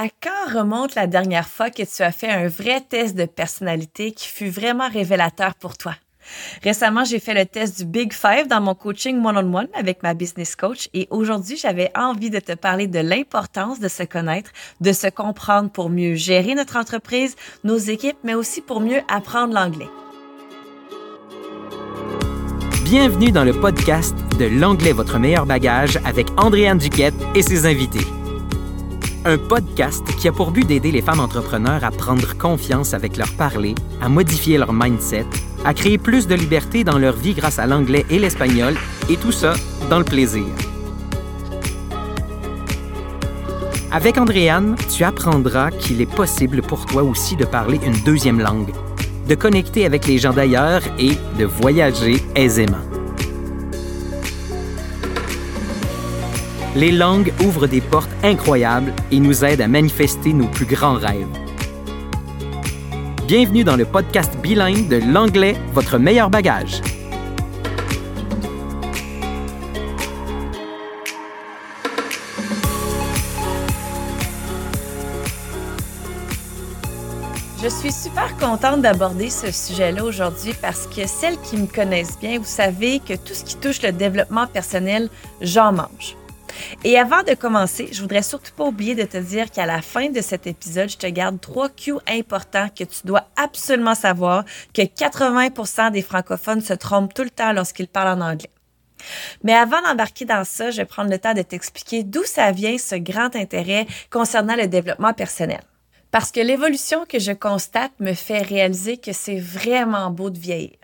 À quand remonte la dernière fois que tu as fait un vrai test de personnalité qui fut vraiment révélateur pour toi? Récemment, j'ai fait le test du Big Five dans mon coaching one-on-one avec ma business coach et aujourd'hui, j'avais envie de te parler de l'importance de se connaître, de se comprendre pour mieux gérer notre entreprise, nos équipes, mais aussi pour mieux apprendre l'anglais. Bienvenue dans le podcast de L'anglais votre meilleur bagage avec Andréane Duquette et ses invités un podcast qui a pour but d'aider les femmes entrepreneurs à prendre confiance avec leur parler, à modifier leur mindset, à créer plus de liberté dans leur vie grâce à l'anglais et l'espagnol, et tout ça dans le plaisir. Avec Andréane, tu apprendras qu'il est possible pour toi aussi de parler une deuxième langue, de connecter avec les gens d'ailleurs et de voyager aisément. Les langues ouvrent des portes incroyables et nous aident à manifester nos plus grands rêves. Bienvenue dans le podcast bilingue de l'anglais, votre meilleur bagage. Je suis super contente d'aborder ce sujet-là aujourd'hui parce que celles qui me connaissent bien, vous savez que tout ce qui touche le développement personnel, j'en mange. Et avant de commencer, je voudrais surtout pas oublier de te dire qu'à la fin de cet épisode, je te garde trois Q importants que tu dois absolument savoir que 80% des francophones se trompent tout le temps lorsqu'ils parlent en anglais. Mais avant d'embarquer dans ça, je vais prendre le temps de t'expliquer d'où ça vient ce grand intérêt concernant le développement personnel. Parce que l'évolution que je constate me fait réaliser que c'est vraiment beau de vieillir.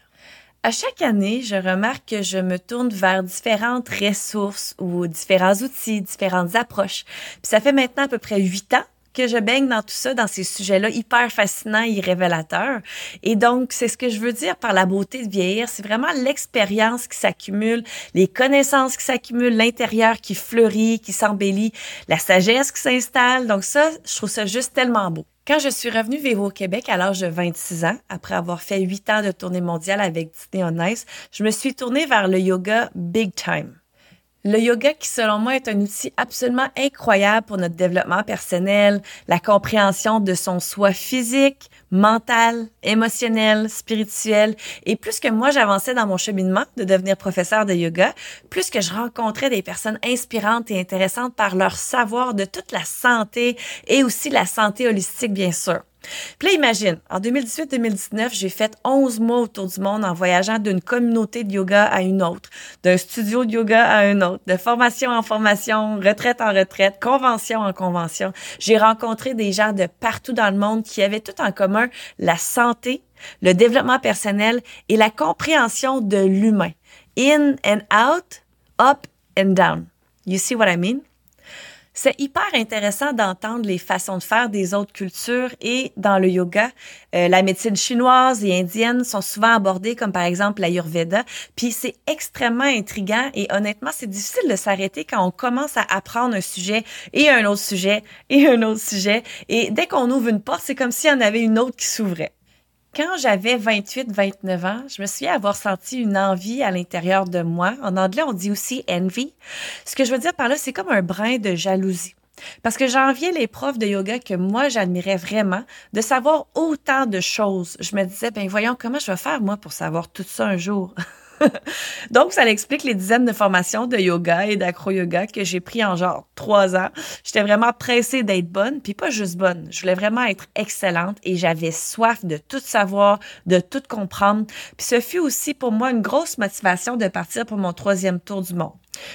À chaque année, je remarque que je me tourne vers différentes ressources ou différents outils, différentes approches. Puis ça fait maintenant à peu près huit ans que je baigne dans tout ça, dans ces sujets-là hyper fascinants et révélateurs. Et donc, c'est ce que je veux dire par la beauté de vieillir. C'est vraiment l'expérience qui s'accumule, les connaissances qui s'accumulent, l'intérieur qui fleurit, qui s'embellit, la sagesse qui s'installe. Donc ça, je trouve ça juste tellement beau. Quand je suis revenue vivre au Québec à l'âge de 26 ans, après avoir fait 8 ans de tournée mondiale avec Disney on Ice, je me suis tournée vers le yoga big time. Le yoga qui, selon moi, est un outil absolument incroyable pour notre développement personnel, la compréhension de son soi physique, mental, émotionnel, spirituel. Et plus que moi, j'avançais dans mon cheminement de devenir professeur de yoga, plus que je rencontrais des personnes inspirantes et intéressantes par leur savoir de toute la santé et aussi la santé holistique, bien sûr. Puis là, imagine, en 2018-2019, j'ai fait 11 mois autour du monde en voyageant d'une communauté de yoga à une autre, d'un studio de yoga à un autre, de formation en formation, retraite en retraite, convention en convention. J'ai rencontré des gens de partout dans le monde qui avaient tout en commun la santé, le développement personnel et la compréhension de l'humain. In and out, up and down. You see what I mean? C'est hyper intéressant d'entendre les façons de faire des autres cultures et dans le yoga, euh, la médecine chinoise et indienne sont souvent abordées comme par exemple l'ayurveda. Puis c'est extrêmement intriguant et honnêtement, c'est difficile de s'arrêter quand on commence à apprendre un sujet et un autre sujet et un autre sujet. Et dès qu'on ouvre une porte, c'est comme s'il y en avait une autre qui s'ouvrait. Quand j'avais 28-29 ans, je me souviens avoir senti une envie à l'intérieur de moi. En anglais, on dit aussi envy. Ce que je veux dire par là, c'est comme un brin de jalousie. Parce que j'enviais les profs de yoga que moi j'admirais vraiment de savoir autant de choses. Je me disais, ben voyons comment je vais faire moi pour savoir tout ça un jour? Donc, ça explique les dizaines de formations de yoga et d'acro-yoga que j'ai pris en genre trois ans. J'étais vraiment pressée d'être bonne, puis pas juste bonne. Je voulais vraiment être excellente et j'avais soif de tout savoir, de tout comprendre. Puis ce fut aussi pour moi une grosse motivation de partir pour mon troisième tour du monde.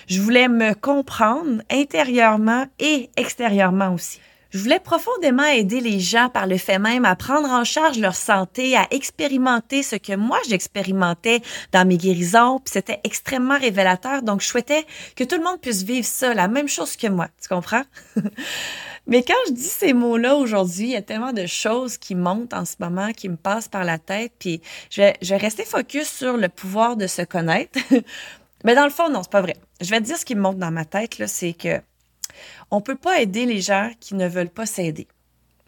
Je voulais me comprendre intérieurement et extérieurement aussi. Je voulais profondément aider les gens par le fait même à prendre en charge leur santé, à expérimenter ce que moi j'expérimentais dans mes guérisons, puis c'était extrêmement révélateur. Donc je souhaitais que tout le monde puisse vivre ça, la même chose que moi. Tu comprends? Mais quand je dis ces mots-là aujourd'hui, il y a tellement de choses qui montent en ce moment, qui me passent par la tête, puis je vais, je rester focus sur le pouvoir de se connaître. Mais dans le fond, non, c'est pas vrai. Je vais te dire ce qui me monte dans ma tête, là, c'est que on peut pas aider les gens qui ne veulent pas s'aider.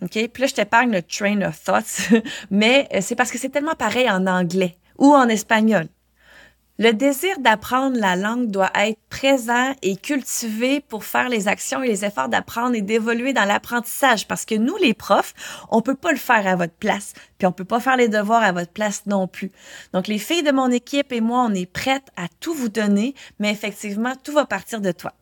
OK? Puis là, je t'épargne le train of thoughts, mais euh, c'est parce que c'est tellement pareil en anglais ou en espagnol. Le désir d'apprendre la langue doit être présent et cultivé pour faire les actions et les efforts d'apprendre et d'évoluer dans l'apprentissage parce que nous, les profs, on peut pas le faire à votre place, puis on peut pas faire les devoirs à votre place non plus. Donc, les filles de mon équipe et moi, on est prêtes à tout vous donner, mais effectivement, tout va partir de toi.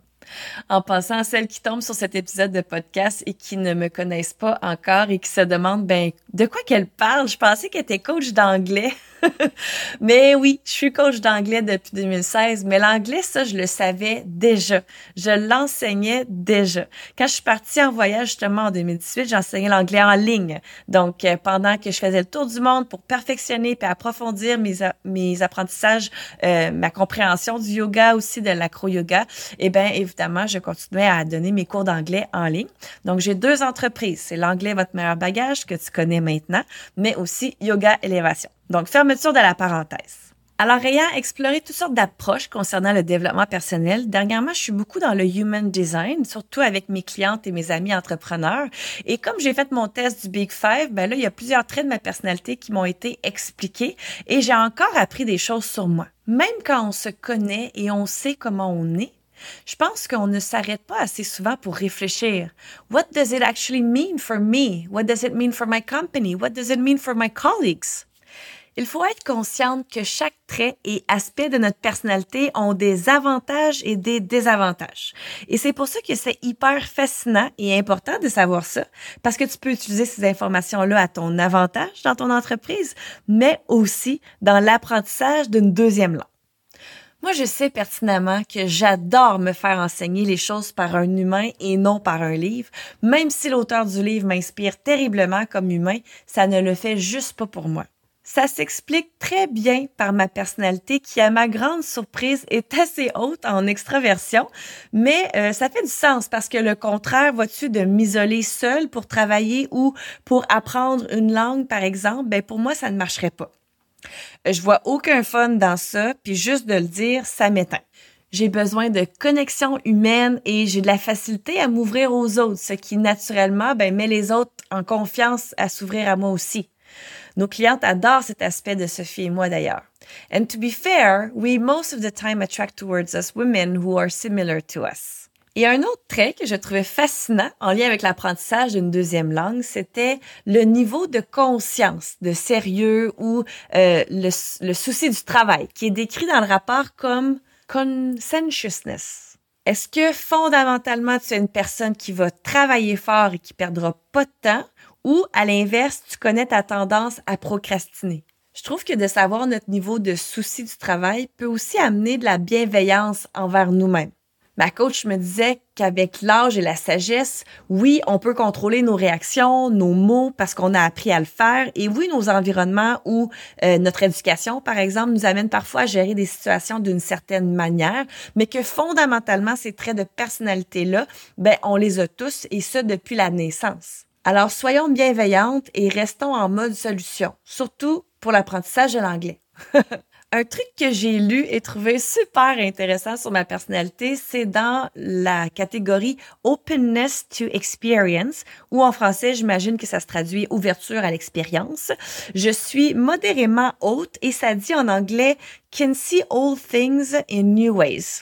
En passant à celles qui tombent sur cet épisode de podcast et qui ne me connaissent pas encore et qui se demandent, ben, de quoi qu'elle parle? Je pensais qu'elle était coach d'anglais. mais oui, je suis coach d'anglais depuis 2016, mais l'anglais, ça, je le savais déjà. Je l'enseignais déjà. Quand je suis partie en voyage, justement, en 2018, j'enseignais l'anglais en ligne. Donc, euh, pendant que je faisais le tour du monde pour perfectionner et approfondir mes, mes apprentissages, euh, ma compréhension du yoga aussi, de l'acro-yoga, eh bien, évidemment, je continuais à donner mes cours d'anglais en ligne. Donc, j'ai deux entreprises. C'est l'anglais, votre meilleur bagage, que tu connais maintenant, mais aussi Yoga Élévation. Donc, fermeture de la parenthèse. Alors, ayant exploré toutes sortes d'approches concernant le développement personnel, dernièrement, je suis beaucoup dans le human design, surtout avec mes clientes et mes amis entrepreneurs. Et comme j'ai fait mon test du Big Five, ben là, il y a plusieurs traits de ma personnalité qui m'ont été expliqués et j'ai encore appris des choses sur moi. Même quand on se connaît et on sait comment on est, je pense qu'on ne s'arrête pas assez souvent pour réfléchir. What does it actually mean for me? What does it mean for my company? What does it mean for my colleagues? Il faut être consciente que chaque trait et aspect de notre personnalité ont des avantages et des désavantages. Et c'est pour ça que c'est hyper fascinant et important de savoir ça, parce que tu peux utiliser ces informations-là à ton avantage dans ton entreprise, mais aussi dans l'apprentissage d'une deuxième langue. Moi, je sais pertinemment que j'adore me faire enseigner les choses par un humain et non par un livre. Même si l'auteur du livre m'inspire terriblement comme humain, ça ne le fait juste pas pour moi. Ça s'explique très bien par ma personnalité qui, à ma grande surprise, est assez haute en extraversion, mais euh, ça fait du sens parce que le contraire, vois-tu, de m'isoler seule pour travailler ou pour apprendre une langue, par exemple, ben pour moi, ça ne marcherait pas. Euh, je vois aucun fun dans ça, puis juste de le dire, ça m'éteint. J'ai besoin de connexion humaine et j'ai de la facilité à m'ouvrir aux autres, ce qui naturellement ben, met les autres en confiance à s'ouvrir à moi aussi. Nos clientes adorent cet aspect de Sophie et moi d'ailleurs. And to be fair, we most of the time attract towards us women who are similar to us. Et un autre trait que je trouvais fascinant en lien avec l'apprentissage d'une deuxième langue, c'était le niveau de conscience, de sérieux ou euh, le, le souci du travail, qui est décrit dans le rapport comme conscientiousness. Est-ce que fondamentalement tu es une personne qui va travailler fort et qui perdra pas de temps ou à l'inverse, tu connais ta tendance à procrastiner? Je trouve que de savoir notre niveau de souci du travail peut aussi amener de la bienveillance envers nous-mêmes. Ma coach me disait qu'avec l'âge et la sagesse, oui, on peut contrôler nos réactions, nos mots parce qu'on a appris à le faire. Et oui, nos environnements ou euh, notre éducation, par exemple, nous amènent parfois à gérer des situations d'une certaine manière, mais que fondamentalement, ces traits de personnalité-là, ben, on les a tous et ce depuis la naissance. Alors, soyons bienveillantes et restons en mode solution, surtout pour l'apprentissage de l'anglais. Un truc que j'ai lu et trouvé super intéressant sur ma personnalité, c'est dans la catégorie Openness to Experience, ou en français, j'imagine que ça se traduit ouverture à l'expérience. Je suis modérément haute et ça dit en anglais can see all things in new ways.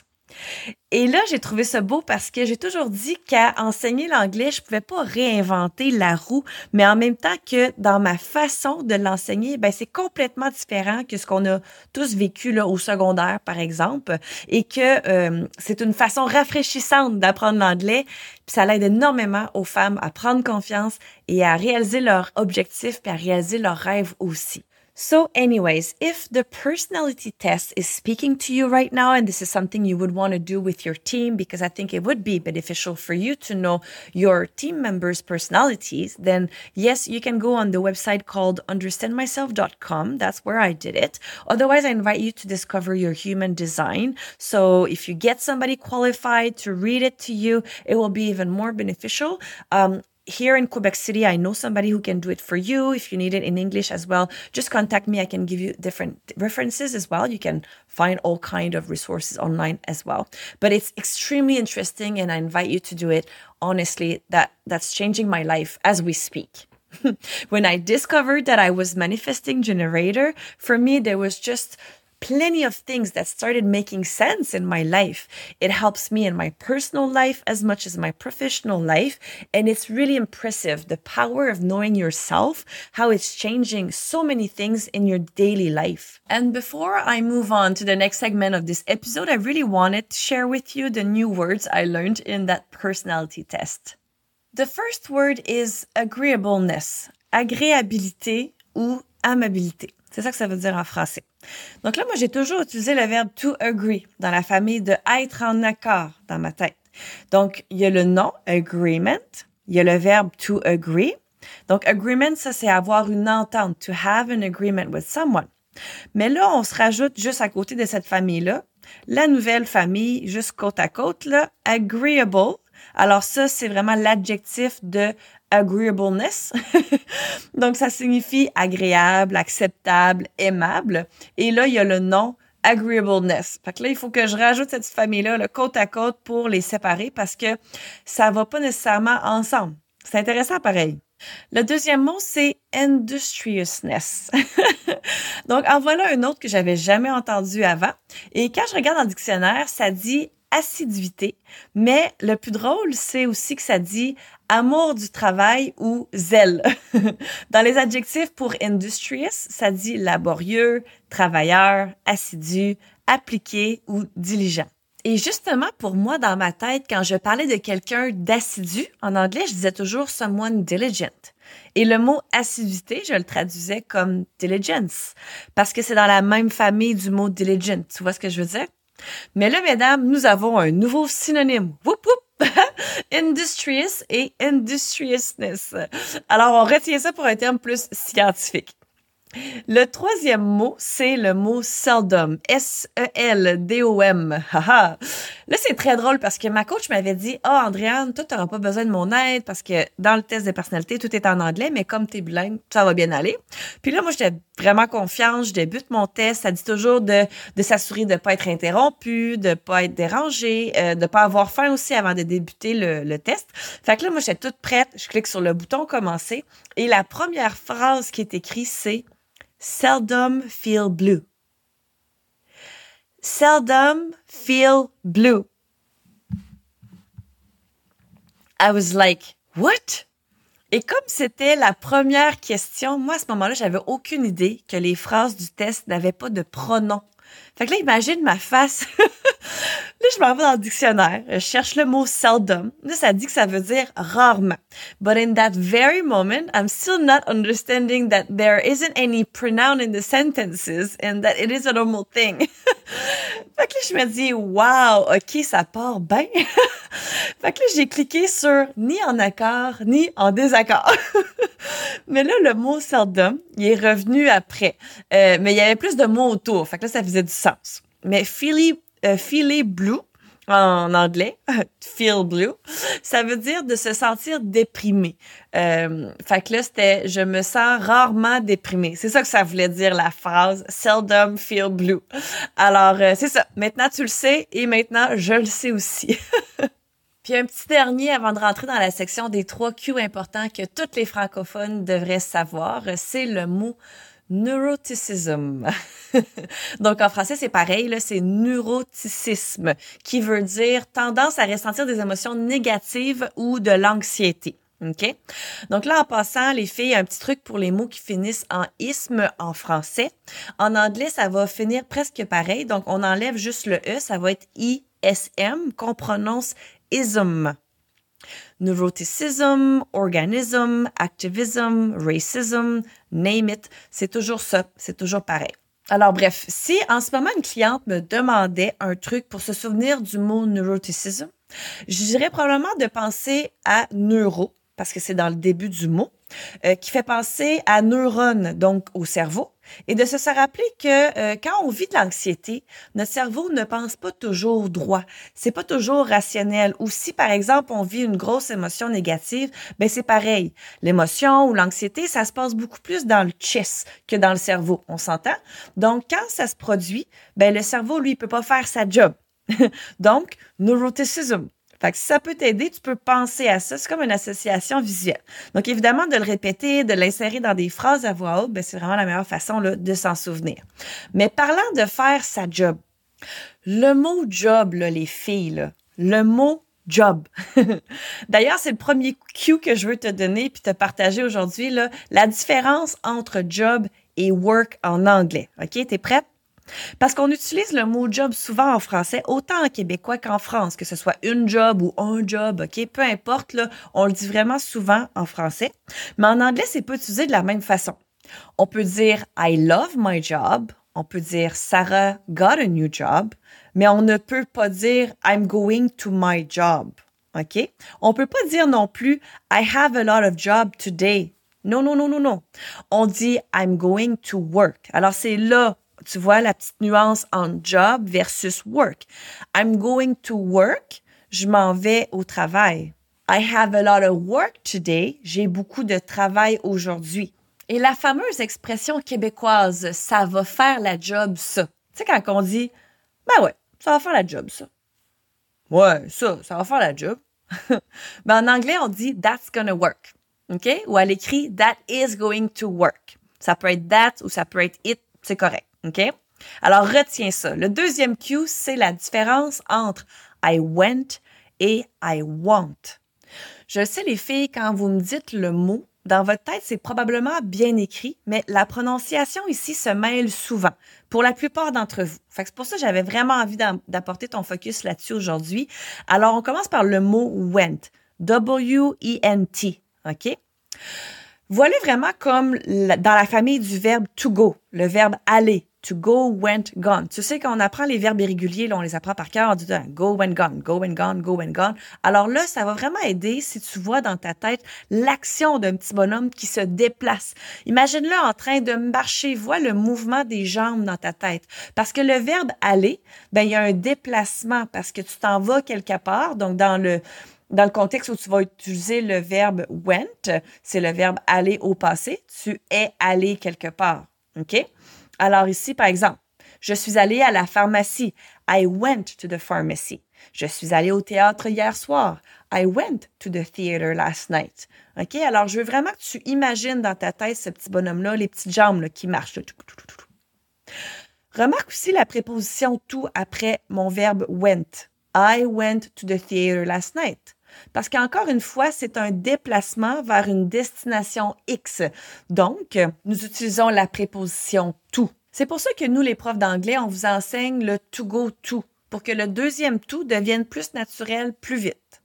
Et là, j'ai trouvé ça beau parce que j'ai toujours dit qu'à enseigner l'anglais, je pouvais pas réinventer la roue, mais en même temps que dans ma façon de l'enseigner, ben c'est complètement différent que ce qu'on a tous vécu là au secondaire, par exemple, et que euh, c'est une façon rafraîchissante d'apprendre l'anglais. Puis ça l'aide énormément aux femmes à prendre confiance et à réaliser leurs objectifs, puis à réaliser leurs rêves aussi. So, anyways, if the personality test is speaking to you right now, and this is something you would want to do with your team, because I think it would be beneficial for you to know your team members' personalities, then yes, you can go on the website called understandmyself.com. That's where I did it. Otherwise, I invite you to discover your human design. So, if you get somebody qualified to read it to you, it will be even more beneficial. Um, here in Quebec City, I know somebody who can do it for you. If you need it in English as well, just contact me. I can give you different references as well. You can find all kind of resources online as well. But it's extremely interesting and I invite you to do it. Honestly, that that's changing my life as we speak. when I discovered that I was manifesting generator, for me there was just plenty of things that started making sense in my life. It helps me in my personal life as much as my professional life. And it's really impressive the power of knowing yourself, how it's changing so many things in your daily life. And before I move on to the next segment of this episode, I really wanted to share with you the new words I learned in that personality test. The first word is agreeableness, agréabilité ou amabilité. C'est ça que ça veut dire en français. Donc là, moi, j'ai toujours utilisé le verbe to agree dans la famille de être en accord dans ma tête. Donc, il y a le nom agreement, il y a le verbe to agree. Donc, agreement, ça, c'est avoir une entente, to have an agreement with someone. Mais là, on se rajoute juste à côté de cette famille-là, la nouvelle famille, juste côte à côte, là, agreeable. Alors ça, c'est vraiment l'adjectif de agreeableness. Donc, ça signifie agréable, acceptable, aimable. Et là, il y a le nom agreeableness. Fait que là, il faut que je rajoute cette famille-là, le côte à côte pour les séparer parce que ça va pas nécessairement ensemble. C'est intéressant pareil. Le deuxième mot, c'est industriousness. Donc, en voilà un autre que j'avais jamais entendu avant. Et quand je regarde dans le dictionnaire, ça dit assiduité, mais le plus drôle, c'est aussi que ça dit amour du travail ou zèle. Dans les adjectifs pour industrious, ça dit laborieux, travailleur, assidu, appliqué ou diligent. Et justement, pour moi, dans ma tête, quand je parlais de quelqu'un d'assidu, en anglais, je disais toujours someone diligent. Et le mot assiduité, je le traduisais comme diligence, parce que c'est dans la même famille du mot diligent. Tu vois ce que je veux dire? Mais là, mesdames, nous avons un nouveau synonyme. Whoop, whoop! Industrious et industriousness. Alors, on retient ça pour un terme plus scientifique. Le troisième mot, c'est le mot seldom. S-E-L-D-O-M. Là, c'est très drôle parce que ma coach m'avait dit, oh, Andréane, toi, t'auras pas besoin de mon aide parce que dans le test de personnalité, tout est en anglais, mais comme t'es bilingue, ça va bien aller. Puis là, moi, j'étais vraiment confiante. Je débute mon test. Ça dit toujours de, de s'assurer de pas être interrompu, de pas être dérangé, euh, de pas avoir faim aussi avant de débuter le, le test. Fait que là, moi, j'étais toute prête. Je clique sur le bouton commencer. Et la première phrase qui est écrite, c'est seldom feel blue. Seldom feel blue. I was like, what? Et comme c'était la première question, moi à ce moment-là, j'avais aucune idée que les phrases du test n'avaient pas de pronom. Fait que là, imagine ma face. là, je m'en vais dans le dictionnaire. Je cherche le mot seldom. Là, ça dit que ça veut dire rarement. But in that very moment, I'm still not understanding that there isn't any pronoun in the sentences and that it is a normal thing. fait que là, je me dis, wow, ok, ça part bien. fait que là, j'ai cliqué sur ni en accord, ni en désaccord. mais là, le mot seldom, il est revenu après. Euh, mais il y avait plus de mots autour. Fait que là, ça faisait du sens. Mais Philly, euh, blue, en anglais, feel blue, ça veut dire de se sentir déprimé. Euh, fait que là, c'était je me sens rarement déprimé. C'est ça que ça voulait dire la phrase seldom feel blue. Alors, euh, c'est ça. Maintenant, tu le sais et maintenant, je le sais aussi. Puis un petit dernier avant de rentrer dans la section des trois Q importants que toutes les francophones devraient savoir, c'est le mot neuroticism. Donc en français, c'est pareil, c'est neuroticisme, qui veut dire tendance à ressentir des émotions négatives ou de l'anxiété. OK? Donc là, en passant, les filles, un petit truc pour les mots qui finissent en isme en français. En anglais, ça va finir presque pareil. Donc, on enlève juste le E, ça va être ISM qu'on prononce ism neuroticism, organism, activism, racism, name it, c'est toujours ça, c'est toujours pareil. Alors bref, si en ce moment une cliente me demandait un truc pour se souvenir du mot neuroticism, je dirais probablement de penser à neuro, parce que c'est dans le début du mot, euh, qui fait penser à neurones, donc au cerveau, et de se rappeler que euh, quand on vit de l'anxiété, notre cerveau ne pense pas toujours droit. C'est pas toujours rationnel. Ou si, par exemple, on vit une grosse émotion négative, ben c'est pareil. L'émotion ou l'anxiété, ça se passe beaucoup plus dans le chest que dans le cerveau. On s'entend? Donc, quand ça se produit, ben le cerveau, lui, peut pas faire sa job. Donc, neuroticism Fait que si ça peut t'aider, tu peux penser à ça. C'est comme une association visuelle. Donc, évidemment, de le répéter, de l'insérer dans des phrases à voix haute, ben, c'est vraiment la meilleure façon là, de s'en souvenir. Mais parlant de faire sa job, le mot job, là, les filles, le mot job. D'ailleurs, c'est le premier cue que je veux te donner puis te partager aujourd'hui, la différence entre job et work en anglais. OK? T'es prête? Parce qu'on utilise le mot job souvent en français, autant en québécois qu'en France, que ce soit une job ou un job, OK? Peu importe, on le dit vraiment souvent en français. Mais en anglais, c'est pas utilisé de la même façon. On peut dire I love my job. On peut dire Sarah got a new job. Mais on ne peut pas dire I'm going to my job. OK? On peut pas dire non plus I have a lot of job today. Non, non, non, non, non. On dit I'm going to work. Alors c'est là tu vois la petite nuance entre job versus work. I'm going to work, je m'en vais au travail. I have a lot of work today, j'ai beaucoup de travail aujourd'hui. Et la fameuse expression québécoise, ça va faire la job, ça. Tu sais, quand on dit, ben ouais, ça va faire la job, ça. Ouais, ça, ça va faire la job. Mais en anglais, on dit that's gonna work. OK? Ou à l'écrit that is going to work. Ça peut être that ou ça peut être it, c'est correct. Alors, retiens ça. Le deuxième cue, c'est la différence entre I went et I want. Je sais, les filles, quand vous me dites le mot, dans votre tête, c'est probablement bien écrit, mais la prononciation ici se mêle souvent, pour la plupart d'entre vous. Fait c'est pour ça que j'avais vraiment envie d'apporter ton focus là-dessus aujourd'hui. Alors, on commence par le mot went. W-E-N-T. OK? Voilà vraiment comme dans la famille du verbe to go, le verbe aller, to go, went, gone. Tu sais, quand on apprend les verbes irréguliers, on les apprend par cœur, on dit go, went, gone, go, went, gone, go, went, gone. Alors là, ça va vraiment aider si tu vois dans ta tête l'action d'un petit bonhomme qui se déplace. Imagine-le en train de marcher, vois le mouvement des jambes dans ta tête. Parce que le verbe aller, ben, il y a un déplacement parce que tu t'en vas quelque part. Donc, dans le, dans le contexte où tu vas utiliser le verbe went, c'est le verbe aller au passé, tu es allé quelque part. OK? Alors ici, par exemple, je suis allé à la pharmacie. I went to the pharmacy. Je suis allé au théâtre hier soir. I went to the theater last night. OK? Alors, je veux vraiment que tu imagines dans ta tête ce petit bonhomme-là, les petites jambes qui marchent. Remarque aussi la préposition to après mon verbe went. I went to the theater last night. Parce qu'encore une fois, c'est un déplacement vers une destination X. Donc, nous utilisons la préposition to. C'est pour ça que nous, les profs d'anglais, on vous enseigne le to go to pour que le deuxième to devienne plus naturel plus vite.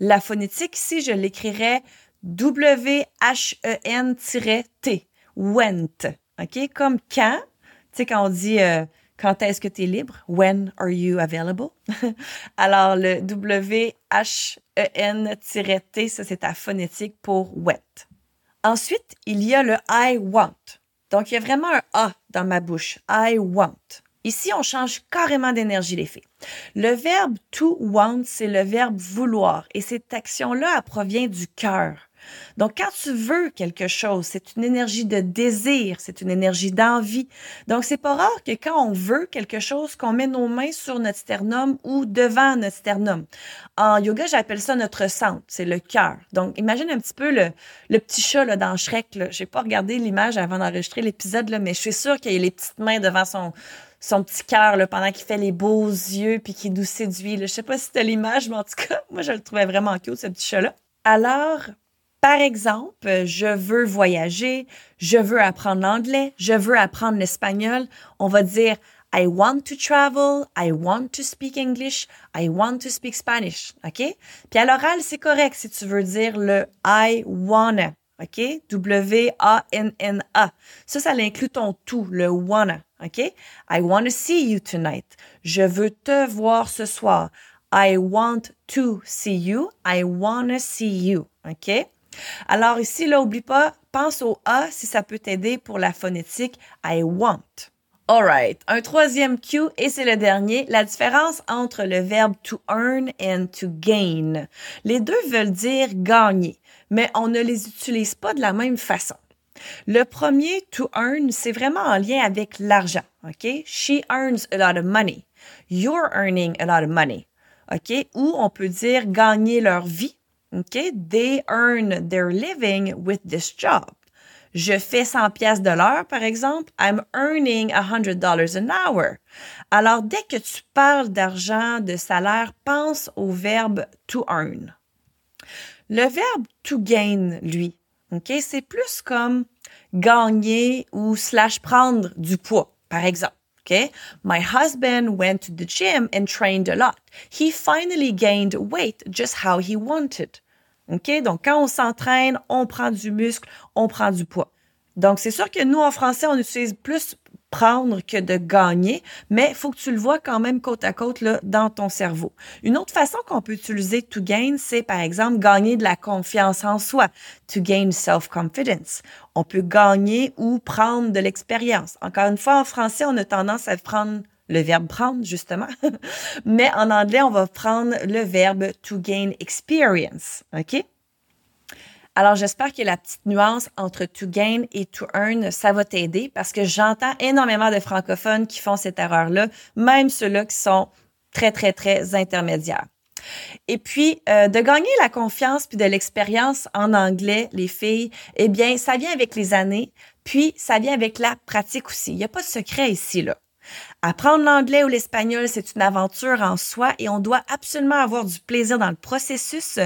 La phonétique ici, je l'écrirais W-H-E-N-T, went. OK? Comme quand, tu sais, quand on dit euh, quand est-ce que tu es libre? When are you available? Alors, le W-H-E-N-T, ça, c'est ta phonétique pour wet. Ensuite, il y a le I want. Donc, il y a vraiment un A dans ma bouche. I want. Ici, on change carrément d'énergie, les filles. Le verbe to want, c'est le verbe vouloir. Et cette action-là, provient du cœur. Donc, quand tu veux quelque chose, c'est une énergie de désir, c'est une énergie d'envie. Donc, c'est pas rare que quand on veut quelque chose, qu'on met nos mains sur notre sternum ou devant notre sternum. En yoga, j'appelle ça notre centre, c'est le cœur. Donc, imagine un petit peu le, le petit chat là, dans Shrek. Je n'ai pas regardé l'image avant d'enregistrer l'épisode, mais je suis sûre qu'il a les petites mains devant son son petit cœur pendant qu'il fait les beaux yeux puis qu'il nous séduit. Là. Je sais pas si c'était l'image, mais en tout cas, moi, je le trouvais vraiment cute, ce petit chat-là. Alors, par exemple, je veux voyager, je veux apprendre l'anglais, je veux apprendre l'espagnol. On va dire I want to travel, I want to speak English, I want to speak Spanish. OK? Puis à l'oral, c'est correct si tu veux dire le I wanna. OK? W-A-N-N-A. Ça, ça inclut ton tout, le wanna. OK? I want to see you tonight. Je veux te voir ce soir. I want to see you. I wanna see you. OK? Alors ici, là, oublie pas, pense au A si ça peut t'aider pour la phonétique I want. Alright, un troisième cue et c'est le dernier, la différence entre le verbe to earn and to gain. Les deux veulent dire gagner, mais on ne les utilise pas de la même façon. Le premier, to earn, c'est vraiment en lien avec l'argent, OK? She earns a lot of money. You're earning a lot of money. OK? Ou on peut dire gagner leur vie. OK? They earn their living with this job. Je fais 100 pièces de l'heure, par exemple. I'm earning $100 an hour. Alors, dès que tu parles d'argent, de salaire, pense au verbe to earn. Le verbe to gain, lui, OK, c'est plus comme gagner ou slash prendre du poids, par exemple. OK? My husband went to the gym and trained a lot. He finally gained weight just how he wanted. OK? Donc, quand on s'entraîne, on prend du muscle, on prend du poids. Donc, c'est sûr que nous, en français, on utilise plus prendre que de gagner, mais il faut que tu le vois quand même côte à côte dans ton cerveau. Une autre façon qu'on peut utiliser to gain, c'est par exemple gagner de la confiance en soi, to gain self-confidence. On peut gagner ou prendre de l'expérience. Encore une fois, en français, on a tendance à prendre le verbe prendre, justement. Mais en anglais, on va prendre le verbe to gain experience. OK? Alors, j'espère que la petite nuance entre to gain et to earn, ça va t'aider parce que j'entends énormément de francophones qui font cette erreur-là, même ceux-là qui sont très, très, très intermédiaires. Et puis, euh, de gagner la confiance puis de l'expérience en anglais, les filles, eh bien, ça vient avec les années, puis ça vient avec la pratique aussi. Il n'y a pas de secret ici, là. Apprendre l'anglais ou l'espagnol, c'est une aventure en soi et on doit absolument avoir du plaisir dans le processus.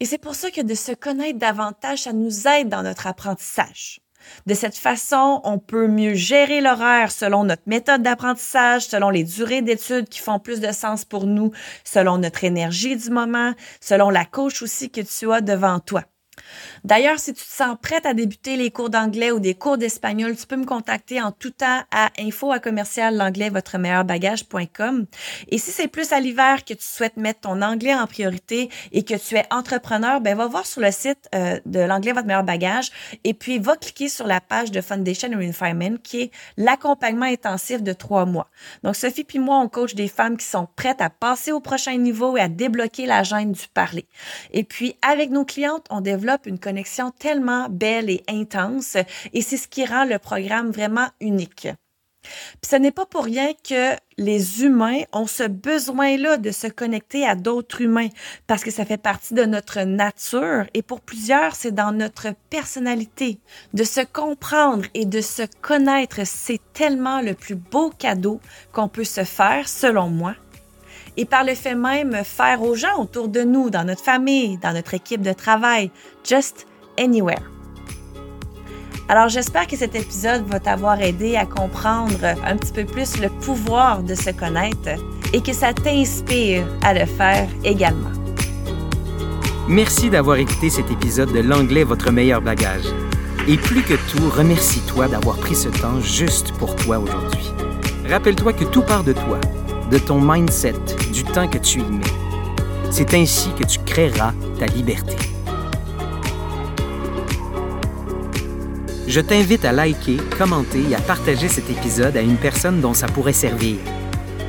Et c'est pour ça que de se connaître davantage, ça nous aide dans notre apprentissage. De cette façon, on peut mieux gérer l'horaire selon notre méthode d'apprentissage, selon les durées d'études qui font plus de sens pour nous, selon notre énergie du moment, selon la coach aussi que tu as devant toi. D'ailleurs, si tu te sens prête à débuter les cours d'anglais ou des cours d'espagnol, tu peux me contacter en tout temps à info à bagage.com. Et si c'est plus à l'hiver que tu souhaites mettre ton anglais en priorité et que tu es entrepreneur, ben va voir sur le site euh, de l'anglais votre meilleur bagage et puis va cliquer sur la page de Foundation Refinement qui est l'accompagnement intensif de trois mois. Donc Sophie puis moi, on coach des femmes qui sont prêtes à passer au prochain niveau et à débloquer la gêne du parler. Et puis avec nos clientes, on développe une connexion tellement belle et intense et c'est ce qui rend le programme vraiment unique. Puis ce n'est pas pour rien que les humains ont ce besoin-là de se connecter à d'autres humains parce que ça fait partie de notre nature et pour plusieurs, c'est dans notre personnalité. De se comprendre et de se connaître, c'est tellement le plus beau cadeau qu'on peut se faire, selon moi et par le fait même faire aux gens autour de nous, dans notre famille, dans notre équipe de travail, just anywhere. Alors j'espère que cet épisode va t'avoir aidé à comprendre un petit peu plus le pouvoir de se connaître et que ça t'inspire à le faire également. Merci d'avoir écouté cet épisode de L'anglais, votre meilleur bagage. Et plus que tout, remercie-toi d'avoir pris ce temps juste pour toi aujourd'hui. Rappelle-toi que tout part de toi de ton mindset, du temps que tu y mets. C'est ainsi que tu créeras ta liberté. Je t'invite à liker, commenter et à partager cet épisode à une personne dont ça pourrait servir.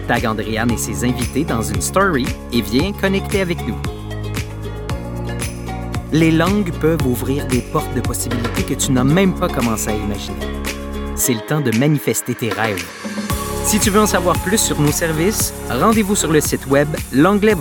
Tag Andréane et ses invités dans une story et viens connecter avec nous. Les langues peuvent ouvrir des portes de possibilités que tu n'as même pas commencé à imaginer. C'est le temps de manifester tes rêves. Si tu veux en savoir plus sur nos services, rendez-vous sur le site web l'anglais.